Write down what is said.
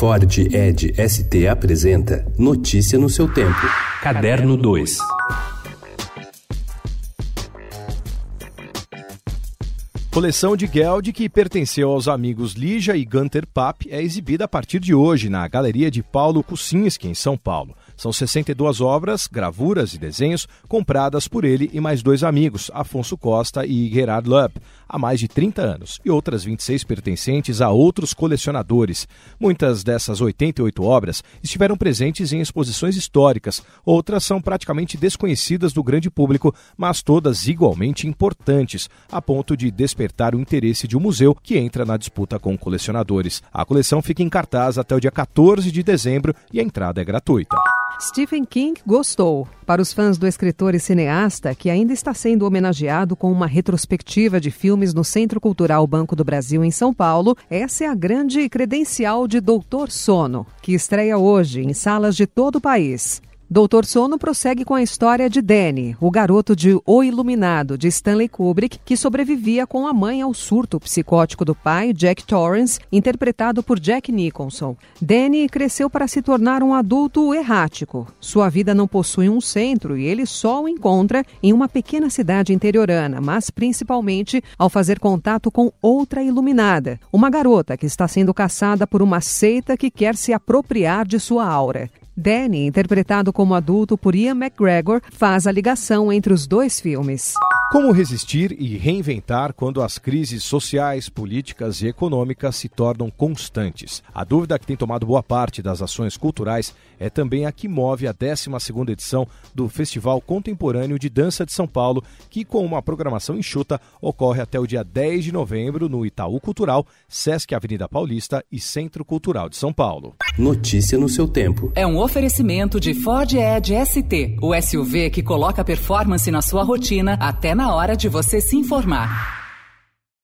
Ford Ed ST apresenta Notícia no seu tempo. Caderno 2. Coleção de Geld, que pertenceu aos amigos Lígia e Gunter Papp, é exibida a partir de hoje na Galeria de Paulo Kucinski, em São Paulo. São 62 obras, gravuras e desenhos compradas por ele e mais dois amigos, Afonso Costa e Gerard Lupp, há mais de 30 anos, e outras 26 pertencentes a outros colecionadores. Muitas dessas 88 obras estiveram presentes em exposições históricas, outras são praticamente desconhecidas do grande público, mas todas igualmente importantes, a ponto de despertar o interesse de um museu que entra na disputa com colecionadores. A coleção fica em cartaz até o dia 14 de dezembro e a entrada é gratuita. Stephen King gostou. Para os fãs do escritor e cineasta, que ainda está sendo homenageado com uma retrospectiva de filmes no Centro Cultural Banco do Brasil, em São Paulo, essa é a grande credencial de Doutor Sono, que estreia hoje em salas de todo o país. Doutor Sono prossegue com a história de Danny, o garoto de O Iluminado, de Stanley Kubrick, que sobrevivia com a mãe ao surto psicótico do pai, Jack Torrance, interpretado por Jack Nicholson. Danny cresceu para se tornar um adulto errático. Sua vida não possui um centro e ele só o encontra em uma pequena cidade interiorana, mas principalmente ao fazer contato com outra iluminada, uma garota que está sendo caçada por uma seita que quer se apropriar de sua aura. Danny, interpretado como adulto por Ian McGregor, faz a ligação entre os dois filmes. Como resistir e reinventar quando as crises sociais, políticas e econômicas se tornam constantes? A dúvida que tem tomado boa parte das ações culturais é também a que move a 12ª edição do Festival Contemporâneo de Dança de São Paulo, que com uma programação enxuta ocorre até o dia 10 de novembro no Itaú Cultural, Sesc Avenida Paulista e Centro Cultural de São Paulo. Notícia no seu tempo. É um oferecimento de Ford Edge ST, o SUV que coloca performance na sua rotina até na hora de você se informar.